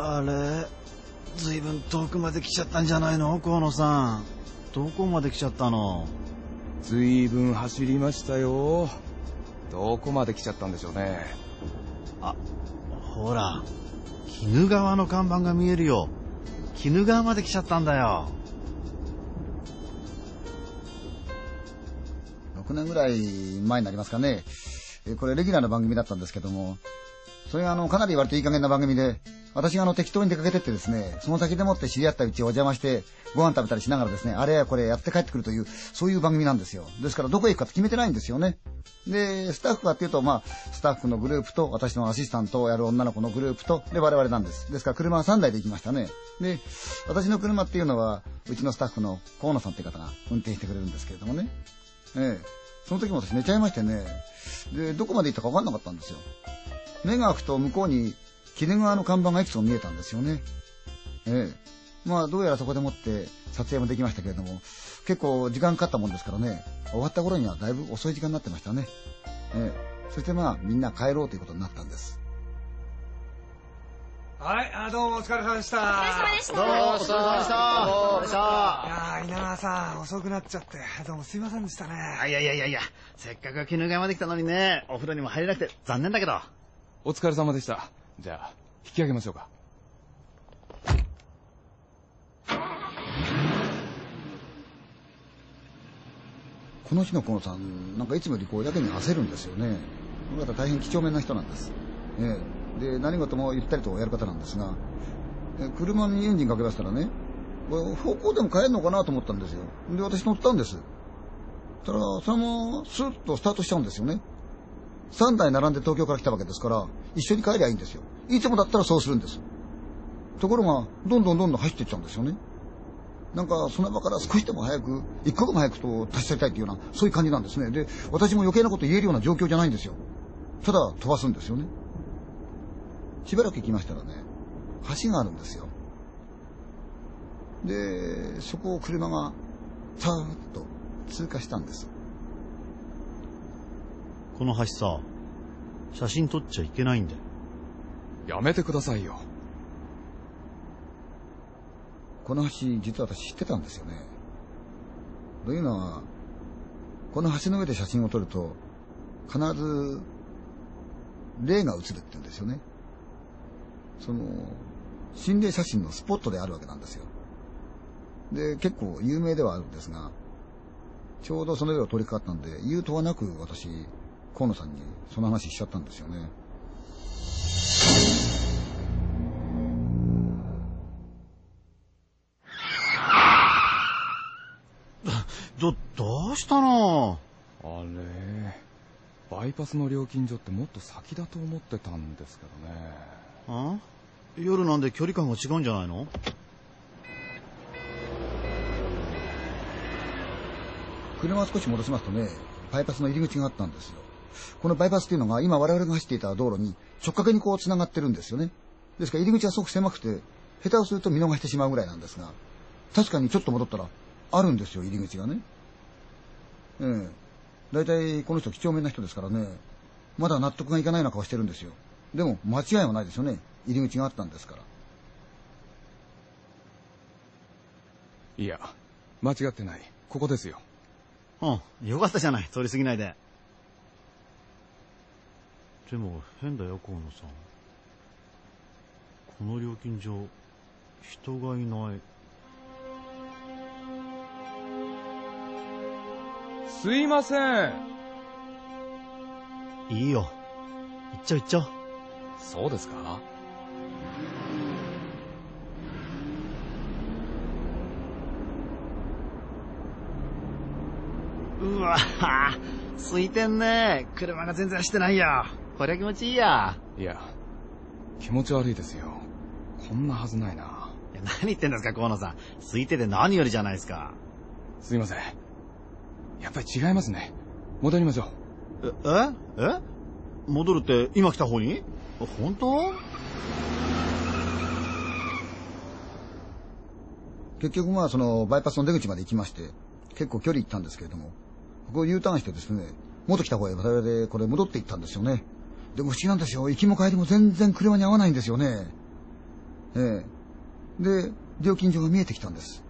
あれずいぶん遠くまで来ちゃったんじゃないの？河野さん。どこまで来ちゃったの？ずいぶん走りましたよ。どこまで来ちゃったんでしょうね。あほら。鬼怒川の看板が見えるよ。鬼怒川まで来ちゃったんだよ6年ぐらい前になりますかね。えこれレギュラーの番組だったんですけども、それがあの、かなり割といい加減な番組で、私があの、適当に出かけてってですね、その先でもって知り合ったうちお邪魔して、ご飯食べたりしながらですね、あれやこれやって帰ってくるという、そういう番組なんですよ。ですからどこへ行くかって決めてないんですよね。で、スタッフかっていうと、まあ、スタッフのグループと、私のアシスタントをやる女の子のグループと、で、我々なんです。ですから車は3台で行きましたね。で、私の車っていうのは、うちのスタッフの河野さんっていう方が運転してくれるんですけれどもね。ええ。その時も私寝ちゃいましてね。で、どこまで行ったか分かんなかったんですよ。目が開くと向こうに、鬼怒川の看板がいくつも見えたんですよね。ええ。まあ、どうやらそこでもって撮影もできましたけれども、結構時間かかったもんですからね、終わった頃にはだいぶ遅い時間になってましたね。ええ。そしてまあ、みんな帰ろうということになったんです。はい、あどうもお疲れ様でした。お疲れ様でした。どうもお疲れ様でした。どうもでした。いや稲川さん、遅くなっちゃって、どうもすいませんでしたね。いやいやいやいや、せっかく鬼怒川まで来たのにね、お風呂にも入れなくて残念だけど。お疲れ様でした。じゃあ、引き上げましょうか。この日の河野さん、なんかいつもよりこうやけに焦るんですよね。この方大変几帳面な人なんです。ええ。で、何事もゆったりとやる方なんですが、車にエンジンかけ出したらね、方向でも変えるのかなと思ったんですよ。で、私乗ったんです。たら、そのままスーッとスタートしちゃうんですよね。3台並んで東京から来たわけですから、一緒に帰りゃいいんですよ。いつもだったらそうするんです。ところが、どんどんどんどん走っていっちゃうんですよね。なんか、その場から少しでも早く、一刻も早くと立ち去りたいっていうような、そういう感じなんですね。で、私も余計なこと言えるような状況じゃないんですよ。ただ、飛ばすんですよね。しばらく行きましたらね、橋があるんですよ。で、そこを車が、さーっと通過したんです。この橋さ、写真撮っちゃいけないんだよ。やめてくださいよ。この橋、実は私知ってたんですよね。というのは、この橋の上で写真を撮ると、必ず、霊が映るって言うんですよね。その、心霊写真のスポットであるわけなんですよ。で、結構有名ではあるんですが、ちょうどその上を通りかかったんで、言うとはなく私、河野さんにその話しちゃったんですよね。ど、どうしたの？あれ、バイパスの料金所ってもっと先だと思ってたんですけどね。あ夜なんで距離感が違うんじゃないの？車を少し戻しますとね、バイパスの入り口があったんですよ。このバイパスっていうのが今我々が走っていた道路に直角にこう繋がってるんですよね。ですから入り口はすごく狭くて、下手をすると見逃してしまうぐらいなんですが、確かにちょっと戻ったら、あるんですよ、入り口がね。ええ。大体この人几帳面な人ですからね、まだ納得がいかないような顔してるんですよ。でも間違いはないですよね。入り口があったんですから。いや、間違ってない。ここですよ。うん、よかったじゃない。通り過ぎないで。でも変だよ、河野さん。この料金所、人がいない。すいません。いいよ。行っちゃう行っちゃう。そうですか？うわ空いてんね。車が全然走ってないよ。こりゃ気持ちいいや。いや気持ち悪いですよ。こんなはずないな。何言ってんですか河野さん。空いてて何よりじゃないですか。すいません。やっぱり違いますね。戻りましょう。ええ？戻るって今来た方に？本当？結局まあそのバイパスの出口まで行きまして、結構距離行ったんですけれども、ここを U ターンしてですね、元来た方へ我々これ戻っていったんですよね。でも不思議なんですよ。行きも帰りも全然車に合わないんですよね。ええ。で、料金所が見えてきたんです。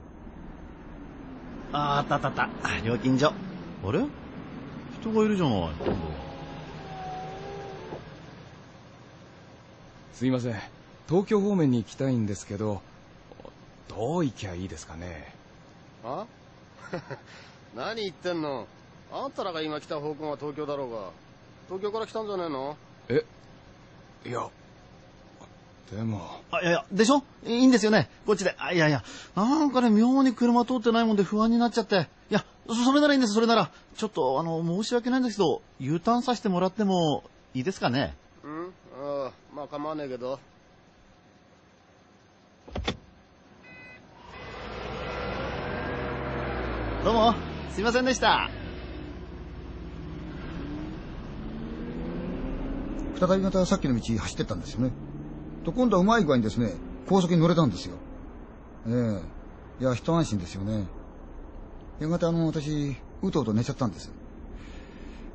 ああったあったあった。料金所。あれ？人がいるじゃない。すいません。東京方面に行きたいんですけどどう行きゃいいですかね？あ？何言ってんの？あんたらが今来た方向は東京だろうが。東京から来たんじゃねえの？え？いやでも。あ、いやいや、でしょ？いいんですよね？こっちで。あ、いやいや、なんかね、妙に車通ってないもんで不安になっちゃって。いや、そそれならいいんです、それなら。ちょっと、あの、申し訳ないんですけど、U ターンさせてもらってもいいですかね？まあ構わねえけどどうも、すいませんでした。再びまたさっきの道走ってったんですよね。と、今度はうまい具合にですね、高速に乗れたんですよ。ええいや、一安心ですよね。やがてあの、私、うとうと寝ちゃったんです。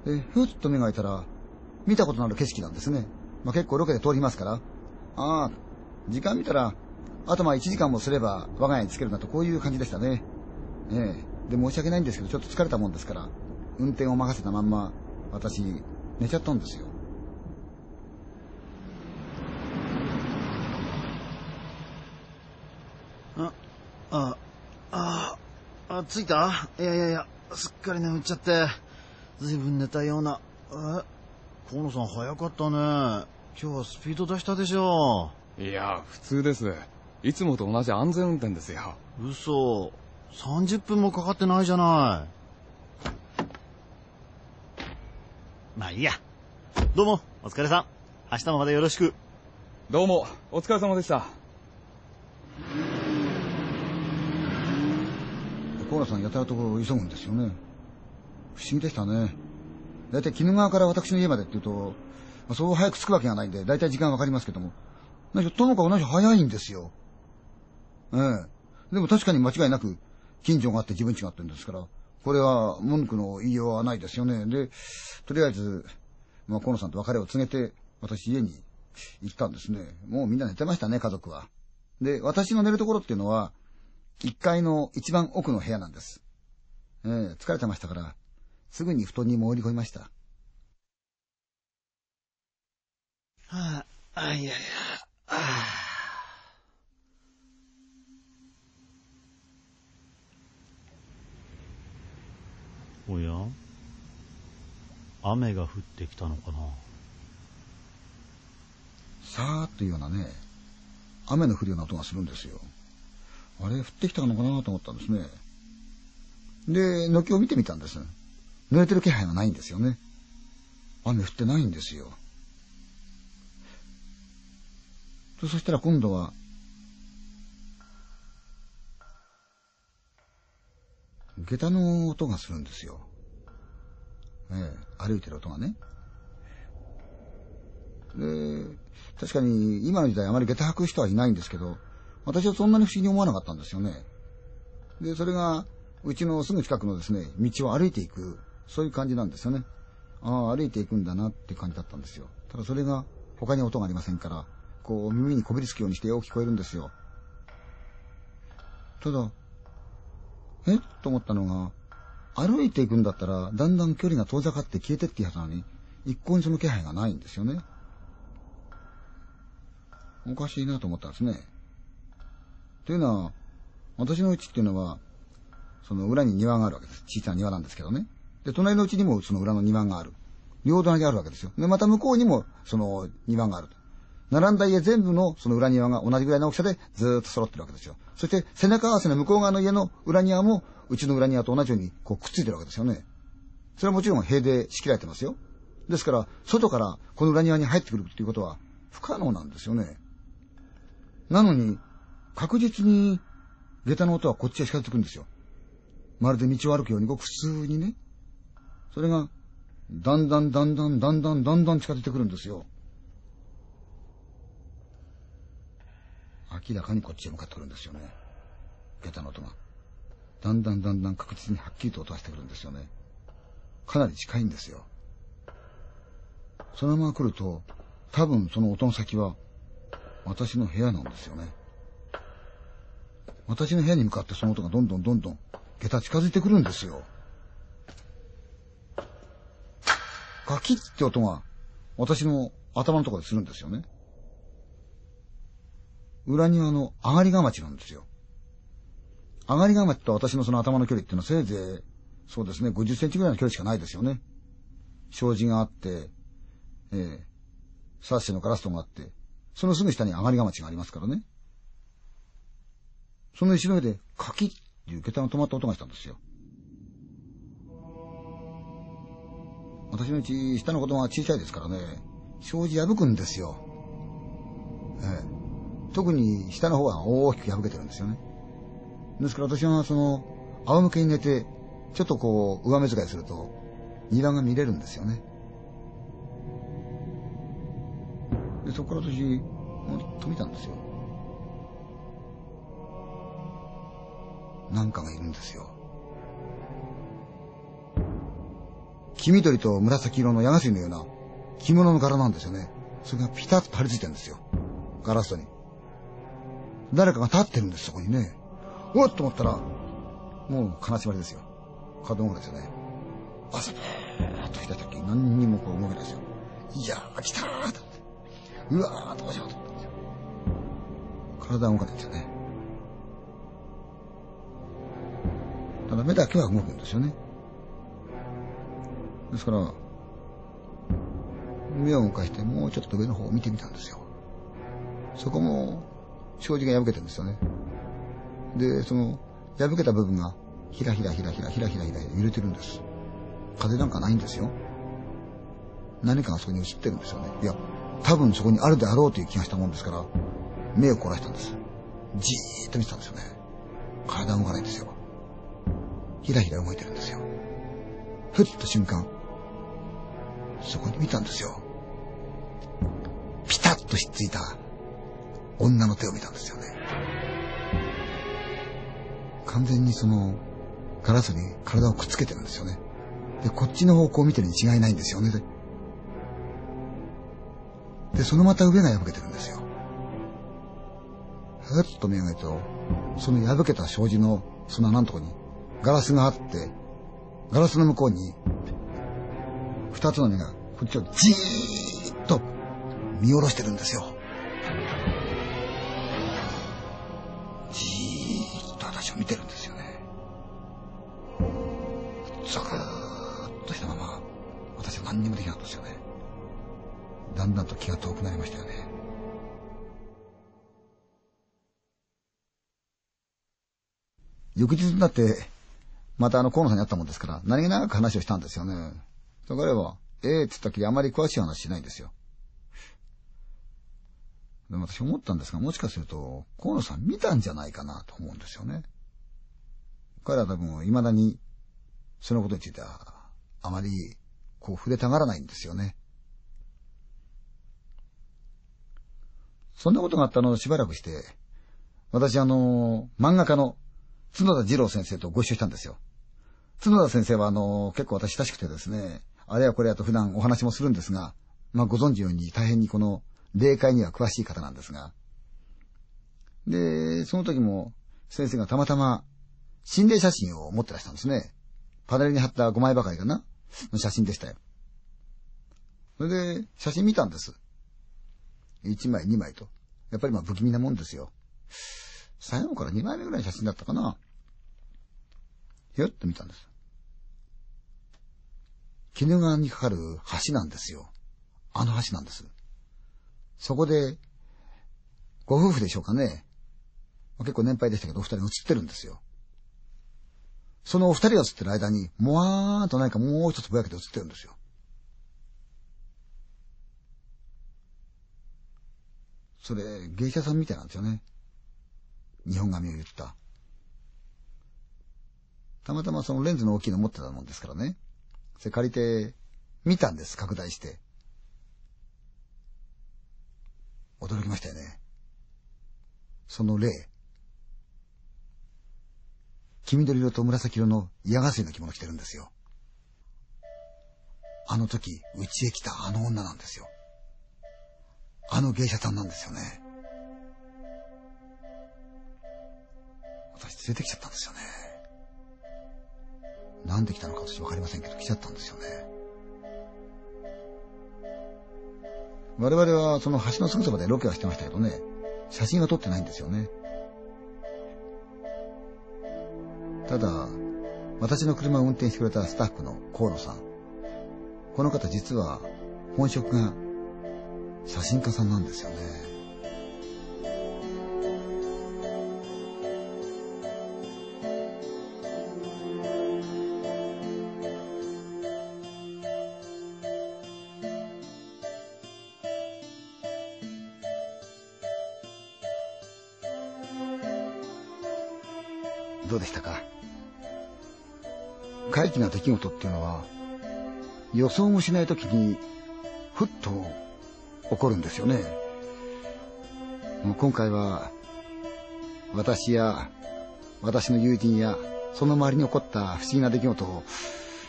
で、ふっと目が開いたら、見たことのある景色なんですね。まあ、結構ロケで通りますから。ああ、時間見たら、あとまあ1時間もすれば我が家に着けるなとこういう感じでしたね。ええで、申し訳ないんですけど、ちょっと疲れたもんですから、運転を任せたまんま、私、寝ちゃったんですよ。あ、あ、あ、あ、着いた？いやいやいや、すっかり眠っちゃって。ずいぶん寝たような。え河野さん早かったね。今日はスピード出したでしょ。いや普通ですいつもと同じ安全運転ですよ嘘。30分もかかってないじゃない。まあいいや。どうも、お疲れさん。明日もまたよろしく。どうもお疲れ様でした河野さんやたらと急ぐんですよね。不思議でしたね。だいたい鬼怒川から私の家までっていうと、まあそう早く着くわけがないんで、だいたい時間わかりますけども。何しろともかく同じ早いんですよ。ええ。でも確かに間違いなく、近所があって自分家があってるんですから、これは文句の言いようはないですよね。で、とりあえず、まあ河野さんと別れを告げて、私家に行ったんですね。もうみんな寝てましたね、家族は。で、私の寝るところっていうのは、1階の一番奥の部屋なんです。ええ疲れてましたから、すぐに布団に潜り込みました。はあ、あ、いやいや、ああ。おや？雨が降ってきたのかな？さーっというようなね、雨の降るような音がするんですよ。あれ、降ってきたのかなと思ったんですね。で、軒を見てみたんです。濡れてる気配がないんですよね。雨降ってないんですよ。そしたら今度は、下駄の音がするんですよ。ええ、歩いてる音がね。で、確かに今の時代あまり下駄履く人はいないんですけど、私はそんなに不思議に思わなかったんですよね。で、それが、うちのすぐ近くのですね、道を歩いていく、そういう感じなんですよね。ああ、歩いていくんだなって感じだったんですよ。ただそれが他に音がありませんから、こう耳にこびりつくようにしてよく聞こえるんですよ。ただ、え？と思ったのが、歩いていくんだったら、だんだん距離が遠ざかって消えてってやつなのに、一向にその気配がないんですよね。おかしいなと思ったんですね。というのは、私の家っていうのは、その裏に庭があるわけです。小さな庭なんですけどね。で、隣の家にもその裏の庭がある。両隣にあるわけですよ。で、また向こうにもその庭がある。並んだ家全部のその裏庭が同じぐらいの大きさでずっと揃ってるわけですよ。そして背中合わせの向こう側の家の裏庭もうちの裏庭と同じようにこうくっついてるわけですよね。それはもちろん塀で仕切られてますよ。ですから、外からこの裏庭に入ってくるっていうことは不可能なんですよね。なのに、確実に下駄の音はこっちへ近づくんですよ。まるで道を歩くようにごく普通にね。それが、だんだんだんだんだんだんだんだん近づいてくるんですよ。明らかにこっちへ向かってくるんですよね。下駄の音が。だんだんだんだん確実にはっきりと音がしてくるんですよね。かなり近いんですよ。そのまま来ると、多分その音の先は、私の部屋なんですよね。私の部屋に向かってその音がどんどんどんどん、下駄近づいてくるんですよ。ガキッって音が、私の頭のところでするんですよね。裏庭の上がりが町なんですよ。上がりが町と私のその頭の距離っていうのはせいぜい、そうですね、50センチぐらいの距離しかないですよね。障子があって、ええサッシのガラス戸があって、そのすぐ下に上がりが町がありますからね。その石の上でカキッっていう桁の止まった音がしたんですよ。私のうち下の子供は小さいですからね、障子破くんですよ。ええ。特に下の方は大きく破けてるんですよね。ですから私はその、仰向けに寝て、ちょっとこう、上目遣いすると、庭が見れるんですよね。で、そこから私、もっと見たんですよ。なんかがいるんですよ。黄緑と紫色の矢がすりのような着物の柄なんですよね。それがピタッと張り付いてるんですよ。ガラス戸に。誰かが立ってるんです、そこにね。おっと思ったら、もう金縛りですよ。子供ですよね。朝ブーっと来た時何にもこう動けないですよ。いやー、来たーとうわー、どうしようと思ったんですよ。体は動かないんですよね。ただ目だけは動くんですよね。ですから、目を動かしてもうちょっと上の方を見てみたんですよ。そこも、障子が破けてるんですよね。で、その、破けた部分が、ひらひらひらひらひらひらひら揺れてるんです。風なんかないんですよ。何かがそこに映ってるんですよね。いや、多分そこにあるであろうという気がしたもんですから、目を凝らしたんです。じーっと見てたんですよね。体動かないんですよ。ひらひら動いてるんですよ。ふっと瞬間、そこに見たんですよ。ピタッとひっついた女の手を見たんですよね。完全にそのガラスに体をくっつけてるんですよね。で、こっちの方向を見てるに違いないんですよね。で、でそのまた上が破けてるんですよ。ふっと目が開いと、その破けた障子のその穴のとこにガラスがあって、ガラスの向こうに、二つの目がこっちをじーっと見下ろしてるんですよ。じーっと私を見てるんですよね。ザクーッとしたまま、私は何にもできなかったですよね。だんだんと気が遠くなりましたよね。翌日になって、またあの河野さんに会ったもんですから、何気なく話をしたんですよね。だから、ええー、って言ったきりあまり詳しい話しないんですよ。でも私思ったんですが、もしかすると、河野さん見たんじゃないかなと思うんですよね。彼は多分、未だに、そのことについては、あまり、こう触れたがらないんですよね。そんなことがあったのをしばらくして、私あの、漫画家の角田二郎先生とご一緒したんですよ。角田先生はあの、結構私親しくてですね、あれやこれやと普段お話もするんですが、まあご存知のように大変にこの霊界には詳しい方なんですが。で、その時も先生がたまたま心霊写真を持ってらしたんですね。パネルに貼った5枚ばかりかなの写真でしたよ。それで、写真見たんです。1枚、2枚と。やっぱりまあ不気味なもんですよ。最後から2枚目ぐらいの写真だったかな。よっと見たんです。鬼怒川にかかる橋なんですよ。あの橋なんです。そこで、ご夫婦でしょうかね。結構年配でしたけど、お二人映ってるんですよ。そのお二人が映ってる間に、もわーんと何かもう一つぼやけて映ってるんですよ。それ、芸者さんみたいなんですよね。日本髪を言った。たまたまそのレンズの大きいの持ってたもんですからね。それ借りて、見たんです、拡大して。驚きましたよね。その霊。黄緑色と紫色の矢がすりの着物着てるんですよ。あの時、うちへ来たあの女なんですよ。あの芸者さんなんですよね。私連れてきちゃったんですよね。なんで来たのか私わかりませんけど来ちゃったんですよね。我々はその橋のすぐそばでロケはしてましたけどね、写真は撮ってないんですよね。ただ、私の車を運転してくれたスタッフの河野さん。この方実は本職が写真家さんなんですよね。どうでしたか？怪奇な出来事っていうのは予想もしない時にふっと起こるんですよね。もう今回は私や私の友人やその周りに起こった不思議な出来事を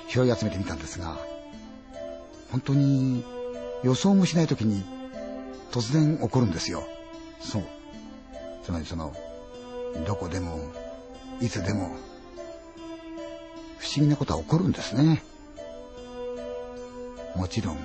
拾い集めてみたんですが本当に予想もしない時に突然起こるんですよ。そう。つまりそのどこでもいつでも不思議なことは起こるんですね。もちろん、